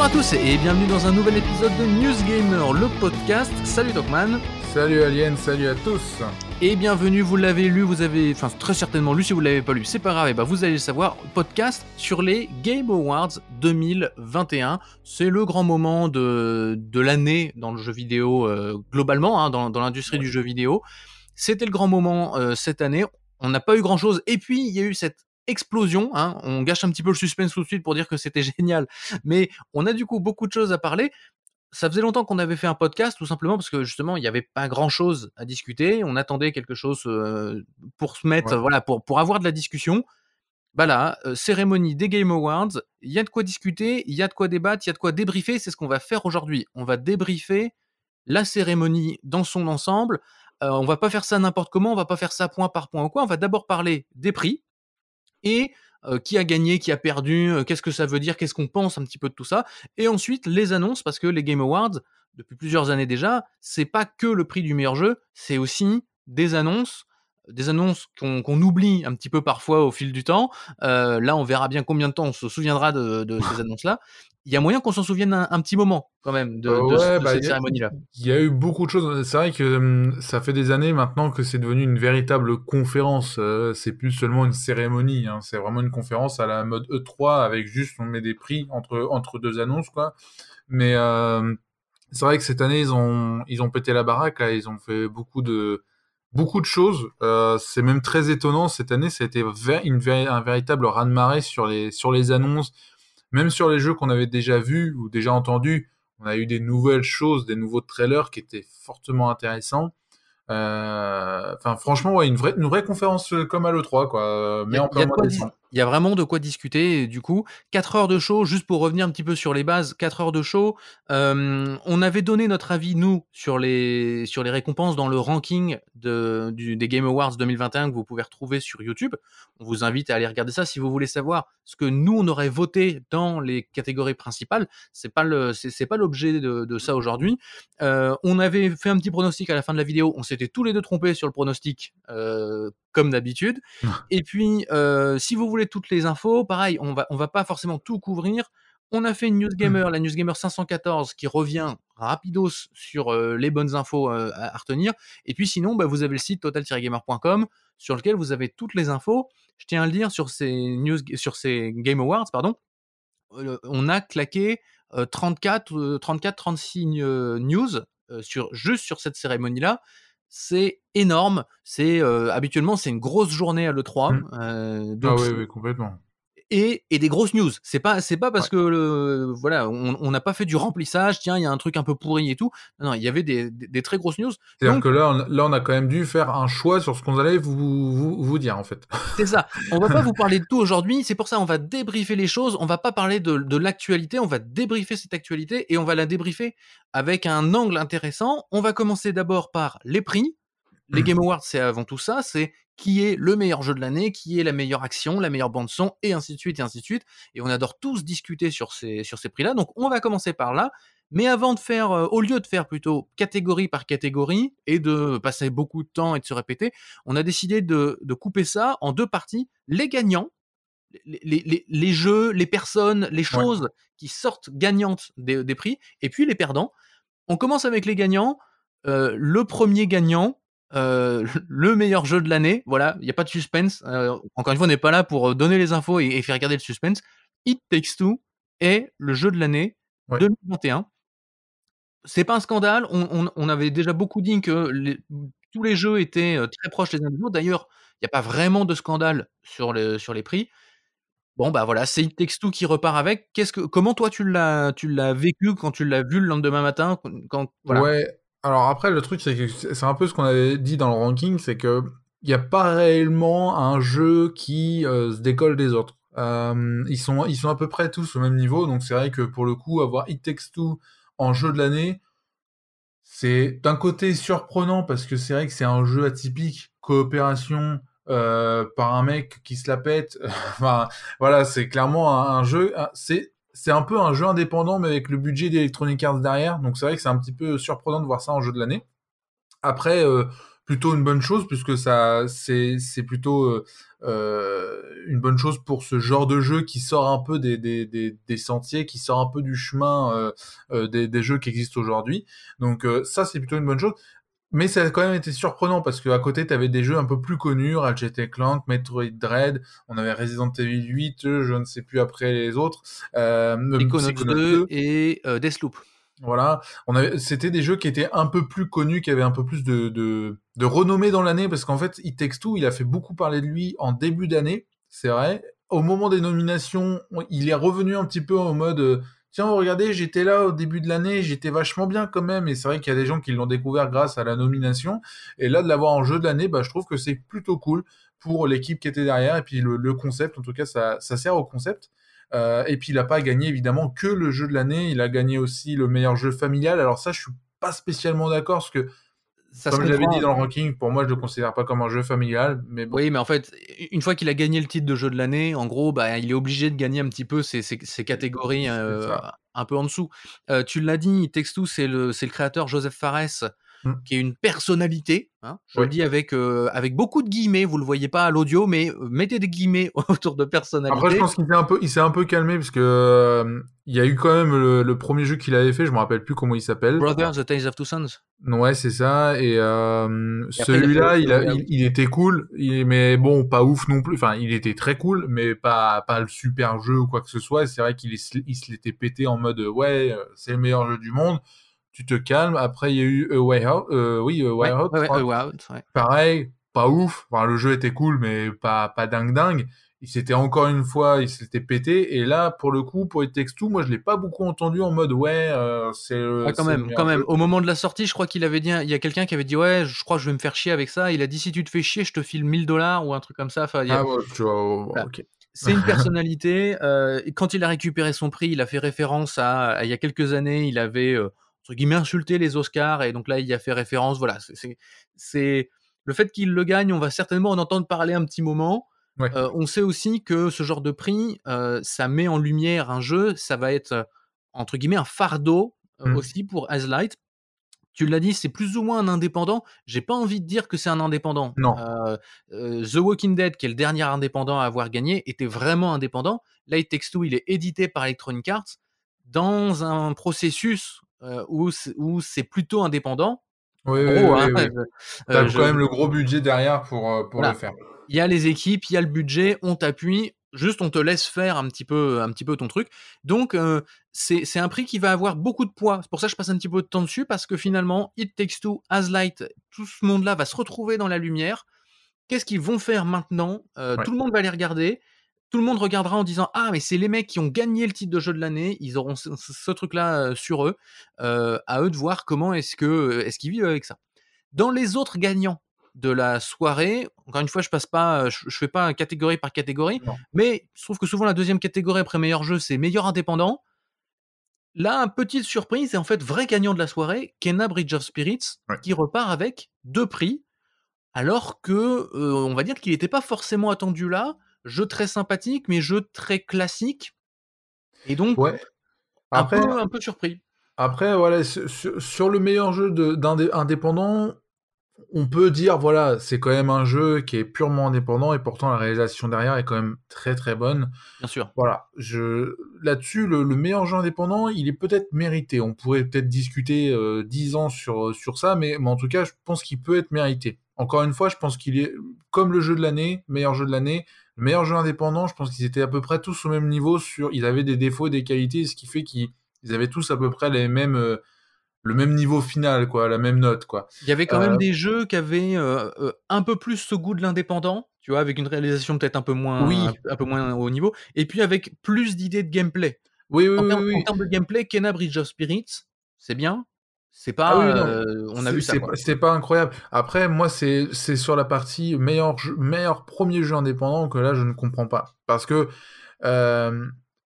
Bonjour à tous et bienvenue dans un nouvel épisode de News Gamer, le podcast. Salut Docman. Salut Alien, salut à tous. Et bienvenue, vous l'avez lu, vous avez, enfin très certainement lu si vous ne l'avez pas lu, c'est pas grave, et bah vous allez le savoir, podcast sur les Game Awards 2021. C'est le grand moment de, de l'année dans le jeu vidéo euh, globalement, hein, dans, dans l'industrie du jeu vidéo. C'était le grand moment euh, cette année. On n'a pas eu grand chose, et puis il y a eu cette explosion. Hein. On gâche un petit peu le suspense tout de suite pour dire que c'était génial, mais on a du coup beaucoup de choses à parler ça faisait longtemps qu'on avait fait un podcast, tout simplement parce que justement, il n'y avait pas grand-chose à discuter. On attendait quelque chose euh, pour se mettre, voilà, pour, pour avoir de la discussion. Voilà, euh, cérémonie des Game Awards, il y a de quoi discuter, il y a de quoi débattre, il y a de quoi débriefer. C'est ce qu'on va faire aujourd'hui. On va débriefer la cérémonie dans son ensemble. Euh, on va pas faire ça n'importe comment, on va pas faire ça point par point ou quoi. On va d'abord parler des prix et euh, qui a gagné, qui a perdu, euh, qu'est-ce que ça veut dire, qu'est-ce qu'on pense un petit peu de tout ça. Et ensuite, les annonces, parce que les Game Awards, depuis plusieurs années déjà, c'est pas que le prix du meilleur jeu, c'est aussi des annonces des annonces qu'on oublie un petit peu parfois au fil du temps. Euh, là, on verra bien combien de temps on se souviendra de, ces annonces-là il y a moyen qu'on s'en souvienne un, petit moment quand même de, bah, cette cérémonie-là. Il y a eu beaucoup de choses. C'est vrai que hum, ça fait des années maintenant que c'est devenu une véritable conférence. Euh, c'est plus seulement une cérémonie. Hein. C'est vraiment une conférence à la mode E3 avec juste on met des prix entre entre deux annonces quoi. Mais euh, c'est vrai que cette année ils ont ils ont pété la baraque là. Ils ont fait beaucoup de beaucoup de choses. Euh, c'est même très étonnant cette année. Ça a été une, un véritable raz-de-marée sur les sur les annonces même sur les jeux qu'on avait déjà vus ou déjà entendus, on a eu des nouvelles choses, des nouveaux trailers qui étaient fortement intéressants. Euh, enfin, franchement, ouais, une vraie, une vraie conférence euh, comme à l'E3, quoi. Mais en plein mois décembre il y a vraiment de quoi discuter. du coup, 4 heures de show, juste pour revenir un petit peu sur les bases, 4 heures de show. on avait donné notre avis, nous, sur les, sur les récompenses dans le ranking de, du, des Game Awards 2021 que vous pouvez retrouver sur YouTube. On vous invite à aller regarder ça si vous voulez savoir ce que nous, on aurait voté dans les catégories principales. C'est pas le, c'est, pas l'objet de, de ça aujourd'hui. Euh, on avait fait un petit pronostic à la fin de la vidéo. On s'était tous les deux trompés sur le pronostic, euh, comme d'habitude. Et puis, si vous voulez toutes les infos. Pareil, on va, on va pas forcément tout couvrir. On a fait une News Gamer, mmh. la News Gamer 514, qui revient rapidos sur euh, les bonnes infos euh, à, retenir. Et puis sinon, bah, vous avez le site total-gamer.com sur lequel vous avez toutes les infos. Je tiens à le dire sur ces news, sur ces Game Awards, pardon. Euh, on a claqué 34, 34, 36 news sur juste sur cette cérémonie là c'est énorme. C'est habituellement c'est une grosse journée à l'E3. Mmh. Euh, ah oui, oui, complètement et, et des grosses news. C'est pas c'est pas parce que le, voilà on n'a pas fait du remplissage. Tiens, il y a un truc un peu pourri et tout. Non, il y avait des, des, très grosses news. C'est-à-dire que là, on, là, on a quand même dû faire un choix sur ce qu'on allait vous, vous, vous dire en fait. C'est ça. On va pas vous parler de tout aujourd'hui. C'est pour ça on va débriefer les choses. On va pas parler de, de l'actualité. On va débriefer cette actualité et on va la débriefer avec un angle intéressant. On va commencer d'abord par les prix. Les Game Awards, c'est avant tout ça. C'est qui est le meilleur jeu de l'année, qui est la meilleure action, la meilleure bande son, et ainsi de suite, et ainsi de suite. Et on adore tous discuter sur ces, sur ces prix-là. Donc on va commencer par là. Mais avant de faire, euh, au lieu de faire plutôt catégorie par catégorie et de passer beaucoup de temps et de se répéter, on a décidé de, de couper ça en deux parties. Les gagnants, les, les, les jeux, les personnes, les choses qui sortent gagnantes des, des, prix, et puis les perdants. On commence avec les gagnants. Euh, le premier gagnant, euh, le meilleur jeu de l'année. Voilà, il n'y a pas de suspense. Euh, encore une fois, on n'est pas là pour euh, donner les infos et, faire regarder le suspense. It Takes Two est le jeu de l'année 2021. C'est pas un scandale. On, avait déjà beaucoup dit que tous les jeux étaient très proches les uns des autres. D'ailleurs, il n'y a pas vraiment de scandale sur, sur les prix. Bon bah voilà, c'est It Takes Two qui repart avec. Qu'est-ce que, comment toi tu l'as, tu l'as vécu quand tu l'as vu le lendemain matin quand, voilà. Ouais, alors après, le truc, c'est que c'est un peu ce qu'on avait dit dans le ranking, c'est que il n'y a pas réellement un jeu qui euh, se décolle des autres. Euh, ils, sont, à peu près tous au même niveau, donc c'est vrai que pour le coup, avoir It Takes Two en jeu de l'année, c'est d'un côté surprenant parce que c'est vrai que c'est un jeu atypique, coopération euh, par un mec qui se la pète. enfin, voilà, c'est clairement un jeu. C'est c'est un peu un jeu indépendant, mais avec le budget d'Electronic Arts derrière. Donc c'est vrai que c'est un petit peu surprenant de voir ça en jeu de l'année. Après, euh, plutôt une bonne chose puisque ça c'est c'est plutôt euh, une bonne chose pour ce genre de jeu qui sort un peu des, des, des, des sentiers, qui sort un peu du chemin euh, euh des, des, jeux qui existent aujourd'hui. Donc euh, ça, c'est plutôt une bonne chose. Mais ça a quand même été surprenant parce qu'à côté, tu avais des jeux un peu plus connus, Ratchet Clank, Metroid Dread, on avait Resident Evil 8, je ne sais plus après les autres. Euh, Psychonauts 2 et euh, Deathloop. Voilà, on avait, c'était des jeux qui étaient un peu plus connus, qui avaient un peu plus de, de, de renommée dans l'année, parce qu'en fait, It Takes Two, il a fait beaucoup parler de lui en début d'année, c'est vrai. Au moment des nominations, il est revenu un petit peu en mode, euh, tiens, regardez, j'étais là au début de l'année, j'étais vachement bien quand même, et c'est vrai qu'il y a des gens qui l'ont découvert grâce à la nomination, et là, de l'avoir en jeu de l'année, bah, je trouve que c'est plutôt cool pour l'équipe qui était derrière, et puis le, concept, en tout cas, ça, ça sert au concept. Euh, et puis il n'a pas gagné évidemment que le jeu de l'année, il a gagné aussi le meilleur jeu familial. Alors ça, je suis pas spécialement d'accord parce que ça comme j'avais dit dans le ranking, pour moi, je le considère pas comme un jeu familial. Mais bon. Oui, mais en fait, une fois qu'il a gagné le titre de jeu de l'année, en gros, bah, il est obligé de gagner un petit peu ces, ces, ces catégories euh, un peu en dessous. Euh, tu l'as dit, Textu, c'est le, le créateur Joseph Fares Mmh. qui est une personnalité. Hein, je le dis avec, euh, avec beaucoup de guillemets, vous le voyez pas à l'audio, mais euh, mettez des guillemets autour de personnalité. Après, je pense qu'il s'est un peu, il s'est un peu calmé parce que euh, il y a eu quand même le, le premier jeu qu'il avait fait, je me rappelle plus comment il s'appelle. Brothers, The Tales of Two Sons. Ouais, c'est ça. Et, euh, celui-là, il, il, il, était cool, il, mais bon, pas ouf non plus. Enfin, il était très cool, mais pas, pas le super jeu ou quoi que ce soit. C'est vrai qu'il il se l'était pété en mode ouais, c'est le meilleur jeu du monde tu te calmes. Après, il y a eu A Way Out. Euh, oui, A Way Out. Ouais, Pareil, pas ouf. Enfin, le jeu était cool, mais pas, pas dingue dingue. Il s'était encore une fois, il s'était pété. Et là, pour le coup, pour Takes Two, moi, je l'ai pas beaucoup entendu en mode ouais, euh, c'est. Ah, quand même, quand même. Au moment de la sortie, je crois qu'il avait dit, il y a quelqu'un qui avait dit ouais, je crois que je vais me faire chier avec ça. Il a dit si tu te fais chier, je te file 1000 dollars ou un truc comme ça. Enfin, Ah ouais, tu vois, ok. C'est une personnalité. euh, quand il a récupéré son prix, il a fait référence à, à il y a quelques années, il avait euh, entre guillemets insulté les Oscars et donc là il y a fait référence. Voilà, c'est le fait qu'il le gagne, on va certainement en entendre parler un petit moment. Ouais. Euh, on sait aussi que ce genre de prix, euh, ça met en lumière un jeu, ça va être entre guillemets un fardeau euh, mmh. aussi pour Aslight. Tu l'as dit, c'est plus ou moins un indépendant. J'ai pas envie de dire que c'est un indépendant. Non. The Walking Dead, qui est le dernier indépendant à avoir gagné, était vraiment indépendant. Takes Two, il est édité par Electronic Arts dans un processus euh, où, où c'est plutôt indépendant. Oui, gros, oui, hein, oui. Euh, quand même le gros budget derrière pour, pour voilà. le faire. Il y a les équipes, il y a le budget, on t'appuie, juste on te laisse faire un petit peu, un petit peu ton truc. Donc euh, c'est un prix qui va avoir beaucoup de poids. C'est pour ça que je passe un petit peu de temps dessus parce que finalement, It Takes Two, Aslight, tout ce monde-là va se retrouver dans la lumière. Qu'est-ce qu'ils vont faire maintenant? Euh, ouais. Tout le monde va les regarder tout le monde regardera en disant ah mais c'est les mecs qui ont gagné le titre de jeu de l'année, ils auront ce, ce truc là sur eux, euh, à eux de voir comment est-ce que est-ce qu'ils vivent avec ça. Dans les autres gagnants de la soirée, encore une fois je passe pas, je, je fais pas catégorie par catégorie, non. mais je trouve que souvent la deuxième catégorie après meilleur jeu c'est meilleur indépendant. Là, petite surprise, c'est en fait vrai gagnant de la soirée, Kena Bridge of Spirits, ouais. qui repart avec deux prix, alors que on va dire qu'il n'était pas forcément attendu là jeu très sympathique, mais jeu très classique. Et donc, ouais. après, un, peu, un peu surpris. Après, voilà, sur, sur le meilleur jeu d'indépendant, on peut dire, voilà, c'est quand même un jeu qui est purement indépendant et pourtant la réalisation derrière est quand même très très bonne. Bien sûr. Voilà, je là-dessus, le, le, meilleur jeu indépendant, il est peut-être mérité. On pourrait peut-être discuter euh, 10 ans sur, sur ça, mais, mais en tout cas, je pense qu'il peut être mérité. Encore une fois, je pense qu'il est comme le jeu de l'année, meilleur jeu de l'année, le meilleur jeu indépendant, je pense qu'ils étaient à peu près tous au même niveau sur, ils avaient des défauts des qualités, ce qui fait qu'ils avaient tous à peu près les mêmes, euh, le même niveau final, quoi, la même note, quoi. Il y avait quand euh... même des jeux qui avaient euh, euh, un peu plus ce goût de l'indépendant, tu vois, avec une réalisation peut-être un peu moins, oui. un, un, peu moins haut niveau, et puis avec plus d'idées de gameplay. Oui, oui, en, termes, oui, en termes de gameplay, Kena Bridge of Spirits, c'est bien, c'est pas, ah oui, euh, on a vu ça. C'était pas incroyable. Après, moi, c'est c'est sur la partie meilleur jeu, meilleur premier jeu indépendant que là, je ne comprends pas, parce que euh,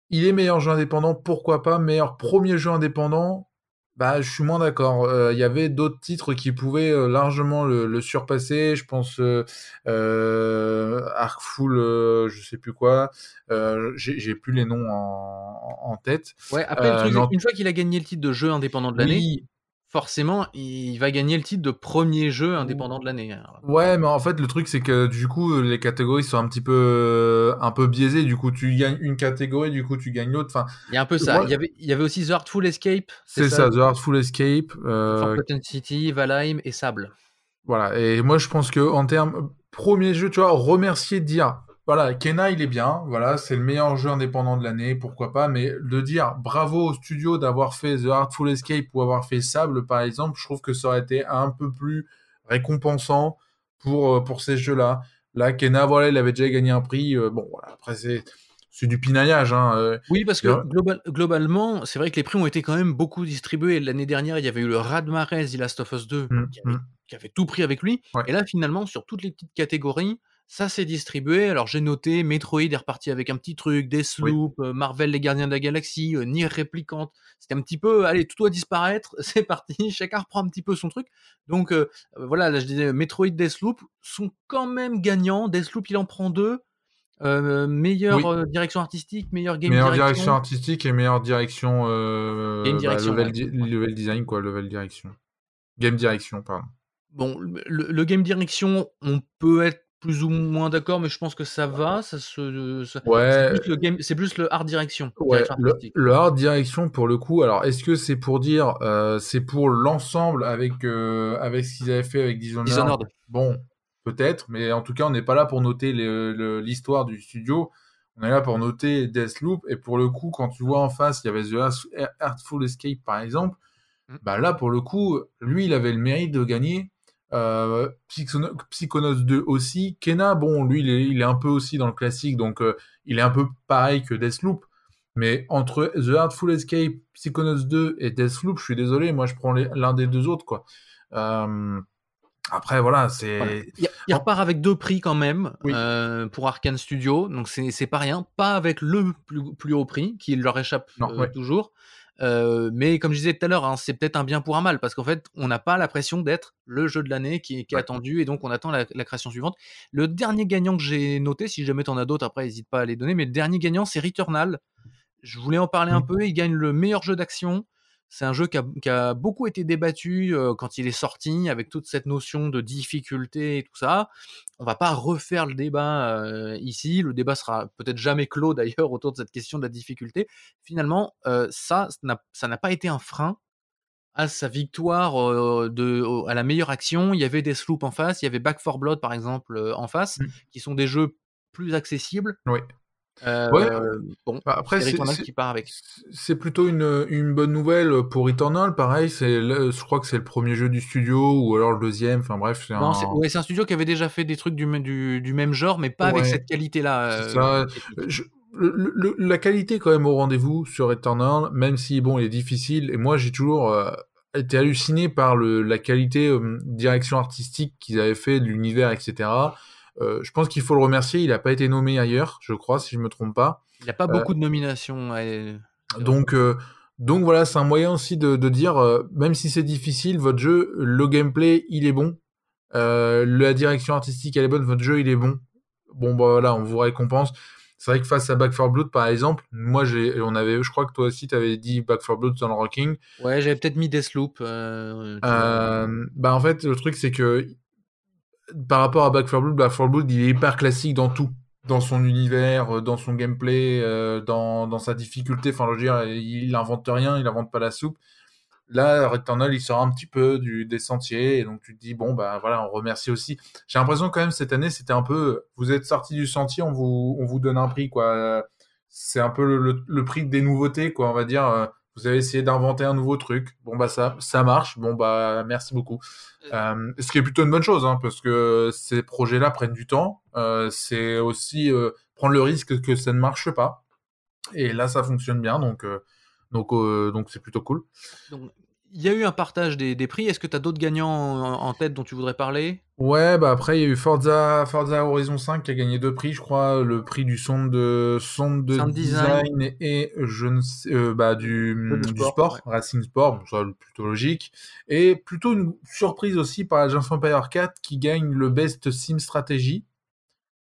il est meilleur jeu indépendant, pourquoi pas meilleur premier jeu indépendant. Bah, je suis moins d'accord. Il euh, y avait d'autres titres qui pouvaient euh, largement le, le, surpasser. Je pense euh, Arkful, je sais plus quoi. J'ai plus les noms en, en tête. Ouais. Après, truc, une fois qu'il a gagné le titre de jeu indépendant de l'année, oui forcément, il va gagner le titre de premier jeu indépendant de l'année. hein. Ouais, mais en fait, le truc, c'est que du coup, les catégories sont un petit peu, un peu biaisées. Du coup, tu gagnes une catégorie, du coup, tu gagnes l'autre. Enfin, Il y a un peu ça. moi- Il y avait, il y avait aussi The Artful Escape. c'est ça, The Artful Escape. euh, Forgotten City, Valheim et Sable. Voilà, et moi je pense que en termes premier jeu, tu vois, remercier dire voilà, Kena il est bien, voilà, c'est le meilleur jeu indépendant de l'année, pourquoi pas, mais de dire bravo au studio d'avoir fait The Artful Escape ou avoir fait Sable par exemple, je trouve que ça aurait été un peu plus récompensant pour euh, pour ces jeux-là. Là, Kena, voilà, il avait déjà gagné un prix, euh, bon voilà, après c'est c'est du pinaillage, hein. euh, Oui, parce que global- globalement, c'est vrai que les prix ont été quand même beaucoup distribués. L'année dernière, il y avait eu le Radmarez The Last of Us 2 Mm, qui, avait, mm. qui avait tout pris avec lui. Ouais. Et là, finalement, sur toutes les petites catégories, ça s'est distribué. Alors, j'ai noté Metroid est reparti avec un petit truc, Deathloop, euh, Marvel Les Gardiens de la Galaxie, euh, Nier Replicant. C'était un petit peu, allez, tout doit disparaître, c'est parti, chacun reprend un petit peu son truc. Donc, euh, euh, voilà, là, je disais, Metroid, Deathloop sont quand même gagnants. Deathloop, il en prend deux. Euh, meilleure Oui. euh, direction artistique, meilleure game meilleure direction. direction artistique et meilleure direction, euh, Game bah, direction, level, ouais. di- level design quoi, level direction, game direction pardon. Bon, le, le game direction, on peut être plus ou moins d'accord, mais je pense que ça va. Ça se, ça- Ouais. c'est plus le game, c'est plus le art direction. Ouais, le, le art direction pour le coup. Alors, est-ce que c'est pour dire, euh, c'est pour l'ensemble avec euh, avec ce qu'ils avaient fait avec Dishonored, Dishonored. Bon, peut-être, mais en tout cas, on n'est pas là pour noter l'histoire du studio. On est là pour noter Deathloop. Et pour le coup, quand tu vois en face, il y avait The Art- Artful Escape par exemple. Mm. Bah là, pour le coup, lui, il avait le mérite de gagner. Euh, Psychono- Psychonauts 2 aussi. Kena, bon, lui, il est, il est un peu aussi dans le classique, donc euh, il est un peu pareil que Deathloop. Mais entre The Artful Escape, Psychonauts 2 et Deathloop, je suis désolé, moi je prends l'un des deux autres, quoi. Euh, après, voilà, c'est. Voilà. Il, il repart avec deux prix quand même Oui. euh, pour Arkane Studio, donc c'est c'est pas rien. Pas avec le plus, plus haut prix qui leur échappe Non, euh, ouais. toujours. Euh, mais comme je disais tout à l'heure, hein, c'est peut-être un bien pour un mal parce qu'en fait, on n'a pas la pression d'être le jeu de l'année qui, est- qui est Ouais. attendu et donc on attend la, la création suivante. Le dernier gagnant que j'ai noté, si jamais t'en as d'autres, après n'hésite pas à les donner, mais le dernier gagnant c'est Returnal. Je voulais en parler un Mm. peu. Il gagne le meilleur jeu d'action. C'est un jeu qui a, qui a beaucoup été débattu euh, quand il est sorti, avec toute cette notion de difficulté et tout ça. On va pas refaire le débat euh, ici. Le débat sera peut-être jamais clos d'ailleurs autour de cette question de la difficulté. Finalement, euh, ça, ça n'a- pas été un frein à sa victoire de, à la meilleure action. Il y avait des sloops en face, il y avait Back 4 Blood par exemple en face, Mm. qui sont des jeux plus accessibles. Oui. Euh, Ouais. Bon, Bah, Après, c'est c'est- Returnal c'est- qui part avec. c'est plutôt une, une bonne nouvelle pour Returnal. Pareil, c'est je crois que c'est le premier jeu du studio ou alors le deuxième. Enfin bref, c'est un. ouais, c'est un studio qui avait déjà fait des trucs du, même- du, du même genre, mais pas avec cette qualité-là. Euh, ça. technique. Je- le- le- la qualité est quand même au rendez-vous sur Returnal, même si bon, il est difficile. Et moi, j'ai toujours euh, été halluciné par le, la qualité euh, direction artistique qu'ils avaient fait de l'univers, etc. Euh, je pense qu'il faut le remercier. Il n'a pas été nommé ailleurs, je crois, si je me trompe pas. Il n'y a pas Euh, beaucoup de nominations. Donc, euh, donc voilà, c'est un moyen aussi de, de dire, même si c'est difficile, votre jeu, le gameplay, il est bon. La direction artistique, elle est bonne, votre jeu, il est bon. Bon, bah voilà, on vous récompense. C'est vrai que face à Back 4 Blood, par exemple, moi, j'ai, on avait, je crois que toi aussi, tu avais dit Back 4 Blood dans le Rocking. Ouais, j'avais peut-être mis Deathloop. euh. Euh, bah en fait, le truc, c'est que par rapport à Back 4 Blood, Back 4 Blood, il est hyper classique dans tout. Dans son univers, euh, dans son gameplay, euh, dans, dans sa difficulté. Enfin, je veux dire, il invente rien, il invente pas la soupe. Là, Returnal, il sort un petit peu du, des sentiers, et donc tu te dis, bon, bah voilà, on remercie aussi. J'ai l'impression quand même, cette année, c'était un peu, vous êtes sorti du sentier, on vous, on vous donne un prix, quoi. C'est un peu le, le, le prix des nouveautés, quoi, on va dire. Euh, Vous avez essayé d'inventer un nouveau truc. Bon, bah ça, ça marche. Bon, bah merci beaucoup. Euh, ce qui est plutôt une bonne chose, hein, parce que ces projets-là prennent du temps. Euh, c'est aussi euh, prendre le risque que ça ne marche pas. Et là, ça fonctionne bien, donc euh, donc euh, donc c'est plutôt cool. Donc, il y a eu un partage des, des prix. Est-ce que tu as d'autres gagnants en, en tête dont tu voudrais parler? Ouais, bah après il y a eu Forza Forza Horizon 5 qui a gagné deux prix, je crois, le prix du son de son de Sound design, design. et je ne sais, euh, bah du, du sport, Racing Sport, bon, ça plutôt logique, et plutôt une surprise aussi par Age of Empire 4 qui gagne le best sim stratégie.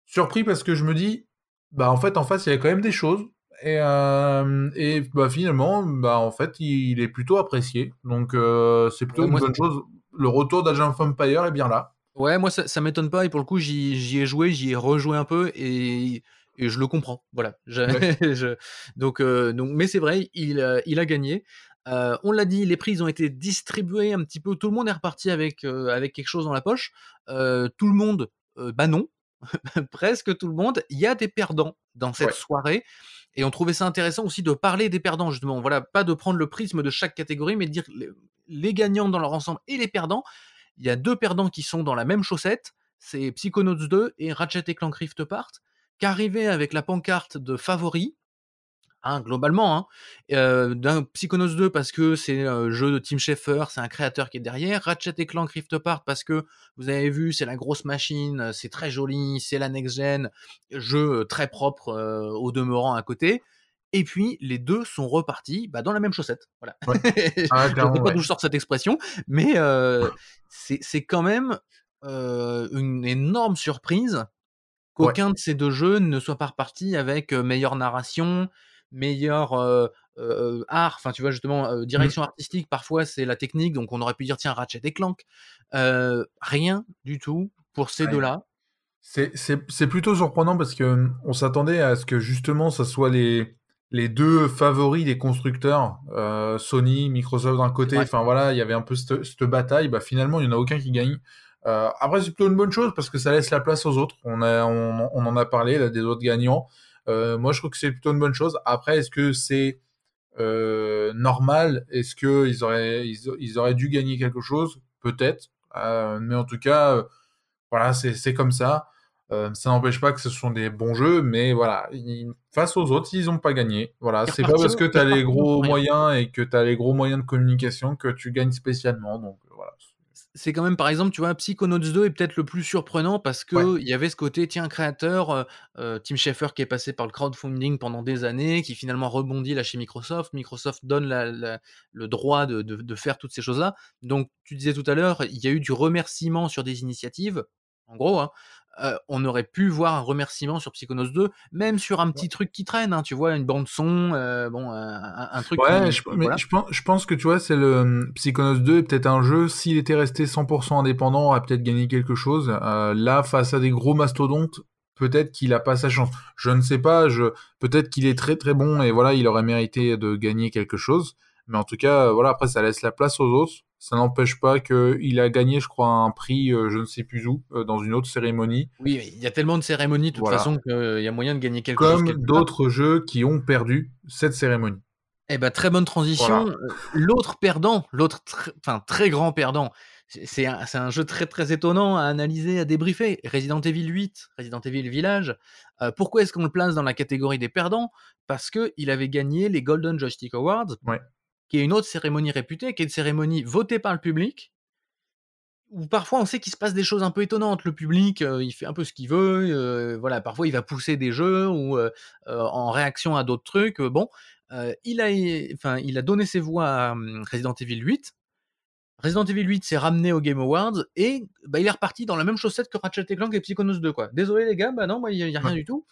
Surpris parce que je me dis, bah en fait en face il y a quand même des choses. Et, et bah, finalement, bah, en fait, il, est plutôt apprécié. Donc, c'est plutôt une bonne chose. Le retour d'Agent of Empire est bien là. Ouais, moi ça, ça m'étonne pas et pour le coup j'y ai joué, j'y ai rejoué un peu et, et, je le comprends. Voilà. Je, donc, donc, mais c'est vrai, il, il a gagné. Euh, on l'a dit, les prix ont été distribués un petit peu. Tout le monde est reparti avec, euh, avec quelque chose dans la poche. Euh, tout le monde, bah non, presque tout le monde. Il y a des perdants dans cette soirée. Et on trouvait ça intéressant aussi de parler des perdants, justement. Voilà, pas de prendre le prisme de chaque catégorie, mais de dire les, gagnants dans leur ensemble et les perdants. Il y a deux perdants qui sont dans la même chaussette. C'est Psychonauts 2 et Ratchet et Clank Rift Apart, qu'arrivaient avec la pancarte de favoris Hein, globalement, hein. d'un Psychonauts 2 parce que c'est un jeu de Tim Schafer, c'est un créateur qui est derrière, Ratchet et Clank Rift Apart parce que vous avez vu, c'est la grosse machine, c'est très joli, c'est la next gen, jeu très propre au demeurant à côté. Et puis les deux sont repartis bah, dans la même chaussette. Voilà. Ah, je ne sais pas d'où je sors cette expression, mais c'est quand même une énorme surprise qu'aucun de ces deux jeux ne soit pas reparti avec meilleure narration, meilleur art, enfin tu vois justement mmh. direction artistique, parfois c'est la technique, donc on aurait pu dire tiens Ratchet et Clank, rien du tout pour ces deux-là. C'est plutôt surprenant parce que mmh, on s'attendait à ce que justement ça soit les, les deux favoris des constructeurs, Sony, Microsoft d'un côté, enfin voilà, il y avait un peu cette, bataille, bah finalement il n'y en a aucun qui gagne. après c'est plutôt une bonne chose parce que ça laisse la place aux autres, on, a, on, on en a parlé là, des autres gagnants. Euh, moi, je trouve que c'est plutôt une bonne chose. Après, est-ce que c'est euh, normal? Est-ce qu'ils auraient, ils, auraient dû gagner quelque chose? Peut-être. Euh, mais en tout cas, voilà, c'est comme ça. ça n'empêche pas que ce sont des bons jeux, mais voilà, face aux autres, ils n'ont pas gagné. Voilà, c'est pas parce que tu as les gros moyens et que tu as les gros moyens de communication que tu gagnes spécialement. Donc c'est quand même, par exemple, tu vois, Psychonauts 2 est peut-être le plus surprenant parce que il y avait ce côté, tiens, créateur, euh, euh, Tim Schafer qui est passé par le crowdfunding pendant des années, qui finalement rebondit là chez Microsoft. Microsoft donne le droit de, faire toutes ces choses-là. Donc, tu disais tout à l'heure, il y a eu du remerciement sur des initiatives, en gros, hein, euh, on aurait pu voir un remerciement sur Psychonauts 2, même sur un petit truc qui traîne, hein, tu vois, une bande son, euh, bon, un, truc. Ouais, je, pense, que tu vois, c'est le hum, Psychonauts 2 est peut-être un jeu. S'il était resté 100% indépendant, aurait peut-être gagné quelque chose. Euh, là, face à des gros mastodontes, peut-être qu'il a pas sa chance. Je ne sais pas. Je peut-être qu'il est très très bon et voilà, il aurait mérité de gagner quelque chose. Mais en tout cas, voilà, après ça laisse la place aux autres. Ça n'empêche pas qu'il a gagné, je crois, un prix, euh, je ne sais plus où, euh, dans une autre cérémonie. Oui, il y a tellement de cérémonies, de toute façon, qu'il y a moyen de gagner quelque chose. Comme d'autres jeux qui ont perdu cette cérémonie. Eh ben, très bonne transition. Euh, l'autre perdant, l'autre enfin, très grand perdant, c'est un, un, jeu très très étonnant à analyser, à débriefer. Resident Evil 8, Resident Evil Village. pourquoi est-ce qu'on le place dans la catégorie des perdants? Parce qu'il avait gagné les Golden Joystick Awards. Ouais qui est une autre cérémonie réputée, qui est une cérémonie votée par le public, où parfois on sait qu'il se passe des choses un peu étonnantes. Le public, euh, il fait un peu ce qu'il veut, euh, voilà, parfois il va pousser des jeux ou euh, en réaction à d'autres trucs. bon, il a, enfin, il a donné ses voix à hum, Resident Evil 8. Resident Evil 8 s'est ramené au Game Awards et bah, il est reparti dans la même chaussette que Ratchet Clank et Psychonauts 2 quoi. Désolé les gars, bah non, il n'y a, rien du tout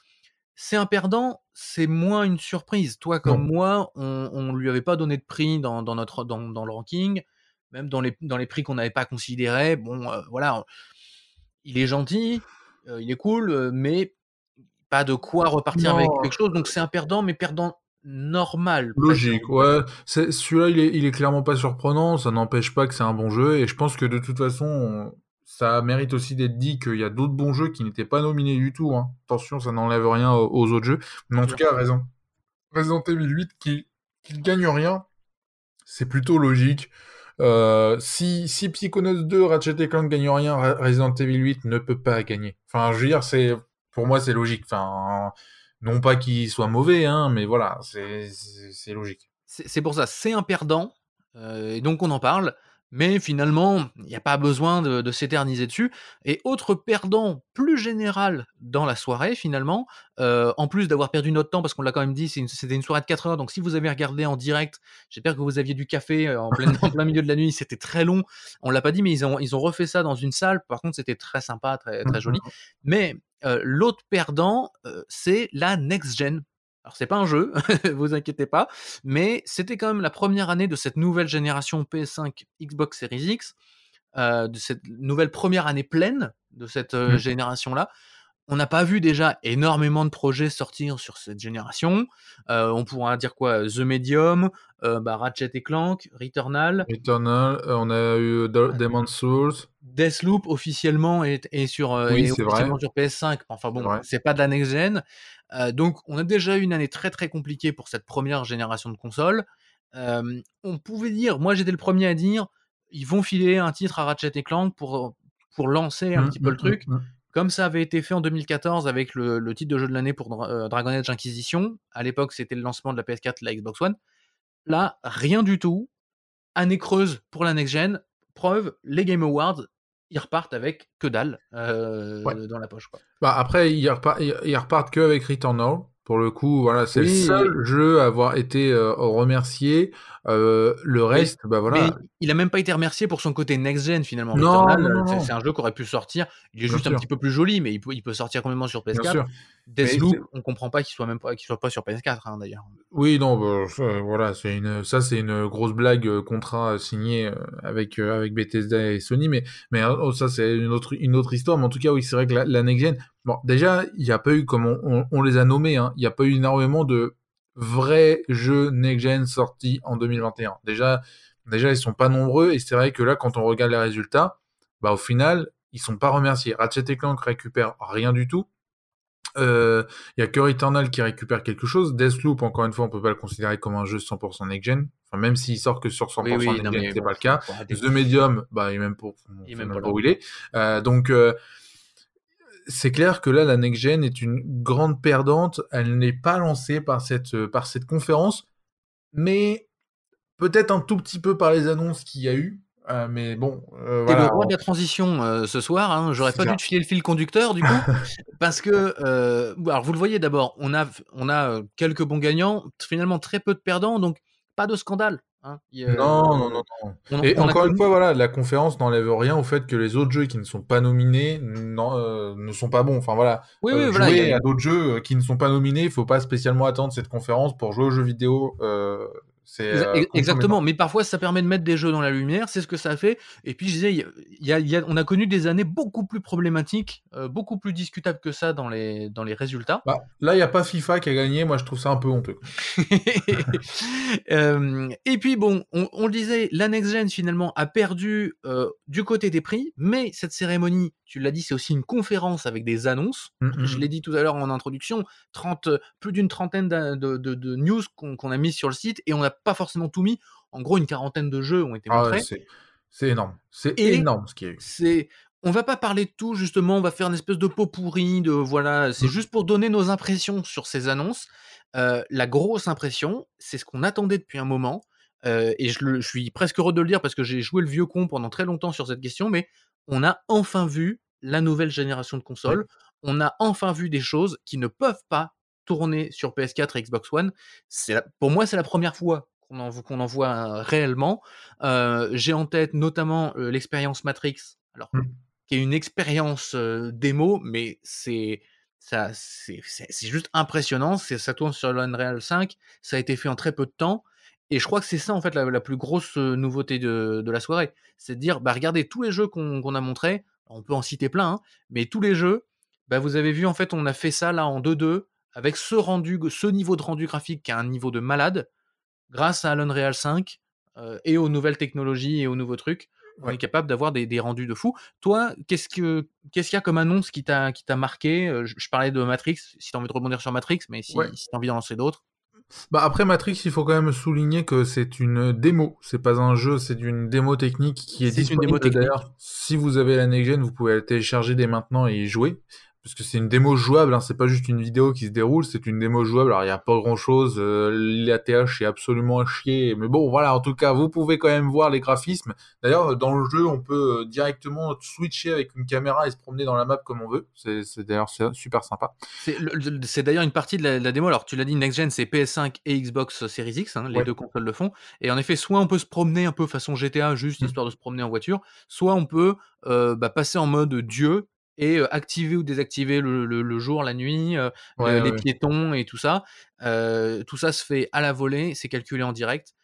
c'est un perdant, c'est moins une surprise. Toi comme moi, on, ne lui avait pas donné de prix dans, notre dans, le ranking, même dans les dans les prix qu'on n'avait pas considérés. Bon, euh, voilà, il est gentil, euh, il est cool, euh, mais pas de quoi repartir avec quelque chose. Donc c'est un perdant, mais perdant normal. Logique, ouais. Celui-là, il est, il est clairement pas surprenant. Ça n'empêche pas que c'est un bon jeu. Et je pense que de toute façon, ça mérite aussi d'être dit qu'il y a d'autres bons jeux qui n'étaient pas nominés du tout. Hein. Attention, ça n'enlève rien aux, autres jeux. Mais en tout cas, raison. Resident Evil 8 qui, qui gagne rien, c'est plutôt logique. Euh, si, si Psychonauts 2, Ratchet et Clank gagnent rien, Resident Evil 8 ne peut pas gagner. Enfin, je veux dire, c'est, pour moi, c'est logique. Enfin, non pas qu'il soit mauvais, hein, mais voilà, c'est logique. C'est pour ça, c'est un perdant, euh, et donc on en parle. Mais finalement, il n'y a pas besoin de, s'éterniser dessus. Et autre perdant plus général dans la soirée, finalement, euh, en plus d'avoir perdu notre temps, parce qu'on l'a quand même dit, c'était une, soirée de 4 heures, donc si vous avez regardé en direct, j'espère que vous aviez du café euh, en plein, plein milieu de la nuit, c'était très long. On l'a pas dit, mais ils ont, ils ont refait ça dans une salle. Par contre, c'était très sympa, très, très joli. Mais euh, l'autre perdant, c'est la next-gen Alors c'est pas un jeu, vous inquiétez pas, mais c'était quand même la première année de cette nouvelle génération PS5 Xbox Series X, euh, de cette nouvelle première année pleine de cette euh, Mmh. génération-là. On n'a pas vu déjà énormément de projets sortir sur cette génération. Euh, on pourra dire quoi The Medium, euh, bah, Ratchet et Clank, Returnal, Returnal, euh, on a eu Demon's Souls. Deathloop officiellement est, est sur, euh, Oui, est c'est officiellement sur PS5. Enfin bon, c'est pas de la next gen. Euh, donc on a déjà eu une année très très compliquée pour cette première génération de consoles. Euh, on pouvait dire, moi j'étais le premier à dire, ils vont filer un titre à Ratchet et Clank pour, pour lancer un Mmh, petit peu le mmh, truc. mmh, mmh. Comme ça avait été fait en 2014 avec le, le titre de jeu de l'année pour Dra- euh, Dragon Age Inquisition. À l'époque, c'était le lancement de la PS4, de la Xbox One. Là, rien du tout. Année creuse pour la next gen. Preuve, les Game Awards, ils repartent avec que dalle euh, Ouais. dans la poche. Quoi. Bah, après, ils repartent, ils- ils repartent que avec Returnal. Pour le coup, voilà, c'est Oui, le seul jeu à avoir été euh, remercié. Euh, le reste, bah voilà. Mais il a même pas été remercié pour son côté next gen finalement. Non, Returnal, non, euh, non, c'est- un jeu qui aurait pu sortir. Il est Bien juste un petit peu plus joli, mais il peut, il peut sortir complètement sur Bien PS4. Deathloop, on comprend pas qu'il soit même pas, qu'il soit pas sur PS4 hein, d'ailleurs. Oui, non, bah, ça, voilà, c'est une, ça c'est une grosse blague euh, contrat euh, signé euh, avec euh, avec Bethesda et Sony, mais mais euh, oh, ça c'est une autre une autre histoire. Mais en tout cas, oui, c'est vrai que la, la next gen, bon, déjà il n'y a pas eu comme on, on- on les a nommés, hein, il n'y a pas eu énormément de vrais jeux next gen sortis en 2021. Déjà, déjà ils sont pas nombreux et c'est vrai que là, quand on regarde les résultats, bah au final ils sont pas remerciés. Ratchet et Clank récupère rien du tout. Euh, Il y a que Returnal qui récupère quelque chose. Deathloop, encore une fois, on peut pas le considérer comme un jeu 100% next-gen. Enfin, même s'il sort que sur 100% Oui, oui, next-gen, c'est bon, pas le cas. The Medium, bah, il est même pas, Il est même pas où il est. Euh, donc, euh, c'est clair que là, la next-gen est une grande perdante. Elle n'est pas lancée par cette, par cette conférence, mais peut-être un tout petit peu par les annonces qu'il y a eu. Euh, mais bon, euh, T'es voilà. le roi de la transition euh, ce soir. Hein. J'aurais pas ça. dû te filer le fil conducteur du coup, parce que euh, alors vous le voyez d'abord, on a on a euh, quelques bons gagnants, finalement très peu de perdants, donc pas de scandale. hein. Il Non, non, non, non. on- Et on encore une fois, voilà, la conférence n'enlève rien au fait que les autres jeux qui ne sont pas nominés non, ne sont pas bons. Enfin voilà, Oui, oui, voilà. jouer a- à d'autres jeux qui ne sont pas nominés, il faut pas spécialement attendre cette conférence pour jouer aux jeux vidéo. Euh. Exactement, mais parfois ça permet de mettre des jeux dans la lumière, c'est ce que ça a fait. Et puis je disais, y a- y a- y a- on a connu des années beaucoup plus problématiques, euh, beaucoup plus discutables que ça dans les, dans les résultats. Bah, là, il n'y a pas FIFA qui a gagné. Moi, je trouve ça un peu honteux. Euh, et puis bon, on, on le disait, la next gen finalement a perdu du côté des prix, mais cette cérémonie, tu l'as dit, c'est aussi une conférence avec des annonces. Mm, mm, Je mm. l'ai dit tout à l'heure en introduction, 30, plus d'une trentaine de, de- de news qu'on a mis sur le site et on n'a pas forcément tout mis. En gros, une quarantaine de jeux ont été Ah, montrés. ouais, c'est énorme. C'est énorme ce qu'il y a eu. c'est on va pas parler de tout justement, on va faire une espèce de pot pourri de voilà, c'est Mm. juste pour donner nos impressions sur ces annonces. Euh, la grosse impression, c'est ce qu'on attendait depuis un moment. euh, et je, le- je suis presque heureux de le dire parce que j'ai joué le vieux con pendant très longtemps sur cette question, mais on a enfin vu la nouvelle génération de consoles. On a enfin vu des choses qui ne peuvent pas tourner sur PS4 et Xbox One. C'est pour moi, c'est la première fois qu'on en, voit réellement. Euh, J'ai en tête notamment euh, l'expérience Matrix, alors Mm. qui est une expérience euh, démo, mais c'est ça, c'est juste impressionnant. Ça tourne sur l'Unreal 5, ça a été fait en très peu de temps. Et je crois que c'est ça en fait la, la plus grosse nouveauté de, de la soirée, c'est de dire bah regardez tous les jeux qu'on qu'on a montrés, on peut en citer plein, hein, mais tous les jeux, bah vous avez vu en fait on a fait ça là en 2-2 avec ce rendu, ce niveau de rendu graphique qui est un niveau de malade, grâce à l'Unreal 5 euh, et aux nouvelles technologies et aux nouveaux trucs, on Ouais. est capable d'avoir des, des rendus de fou. Toi, qu'est-ce que qu'est-ce qu'il y a comme annonce qui t'a qui t'a marqué? Euh, je, je parlais de Matrix, si tu as envie de rebondir sur Matrix, mais si, Ouais. si tu as envie d'en lancer d'autres. Bah après Matrix, il faut quand même souligner que c'est une démo, c'est pas un jeu, c'est une démo technique qui est, disponible d'ailleurs. Si vous avez la next gen, vous pouvez la télécharger dès maintenant et y jouer. Parce que c'est une démo jouable, hein, c'est pas juste une vidéo qui se déroule, c'est une démo jouable. Alors il y a pas grand chose, l'ATH est absolument à chier, mais bon voilà, en tout cas vous pouvez quand même voir les graphismes. D'ailleurs dans le jeu, on peut euh, directement switcher avec une caméra et se promener dans la map comme on veut. C'est d'ailleurs super sympa. C'est le- le- c'est d'ailleurs une partie de la, de la démo. Alors, tu l'as dit, Next Gen, c'est PS5 et Xbox Series X, hein, les Ouais. deux consoles le font. Et en effet, soit on peut se promener un peu façon GTA, juste Mm. histoire de se promener en voiture, soit on peut euh, bah, passer en mode Dieu et activer ou désactiver le, le- le jour, la nuit, Ouais, les ouais. piétons et tout ça. Tout ça se fait à la volée, c'est calculé en direct.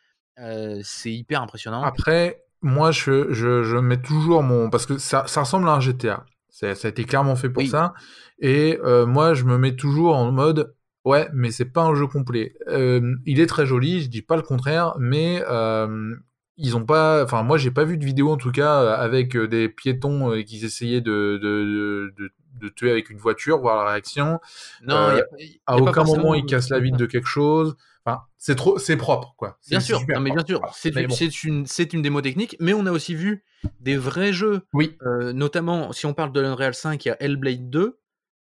C'est hyper impressionnant. Après, moi, je, je, je mets toujours mon. Parce que ça, ça ressemble à un GTA. Ça, ça a été clairement fait pour Oui. ça. Et euh, moi, je me mets toujours en mode. Ouais, mais c'est pas un jeu complet. Euh, il est très joli, je dis pas le contraire, mais euh, ils ont pas. Enfin, moi, j'ai pas vu de vidéo en tout cas avec euh, des piétons euh, qui essayaient de, de, de, de tuer avec une voiture, voir la réaction. Non, y a- Euh, À pas aucun moment, ils cassent la vitre de quelque chose. Enfin, c'est trop, c'est propre, quoi. Bien sûr, non, mais bien sûr, c'est une, bon. c'est une, c'est une démo technique, mais on a aussi vu des vrais jeux, Oui, euh, notamment si on parle de l'Unreal 5, il y a Hellblade 2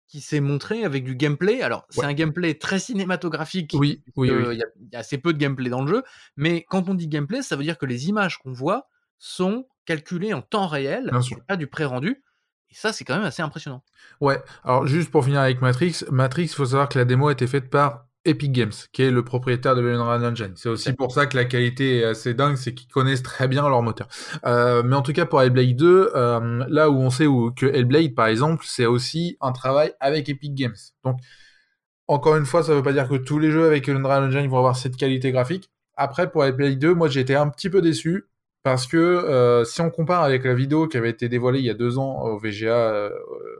qui s'est montré avec du gameplay. Alors, c'est un gameplay très cinématographique, oui, oui, puisque oui. il y, a, il y a assez peu de gameplay dans le jeu, mais quand on dit gameplay, ça veut dire que les images qu'on voit sont calculées en temps réel, pas du pré-rendu, et ça, c'est quand même assez impressionnant. Ouais, alors juste pour finir avec Matrix, Matrix, il faut savoir que la démo a été faite par Epic Games, qui est le propriétaire de l'Unreal Engine. C'est aussi pour ça que la qualité est assez dingue, c'est qu'ils connaissent très bien leur moteur. Euh, mais en tout cas, pour Hellblade 2, euh, là où on sait où, que Hellblade, par exemple, c'est aussi un travail avec Epic Games. Donc, encore une fois, ça veut pas dire que tous les jeux avec l'Unreal Engine vont avoir cette qualité graphique. Après, pour Hellblade 2, moi, j'ai été un petit peu déçu parce que euh, si on compare avec la vidéo qui avait été dévoilée il y a deux ans au VGA, euh,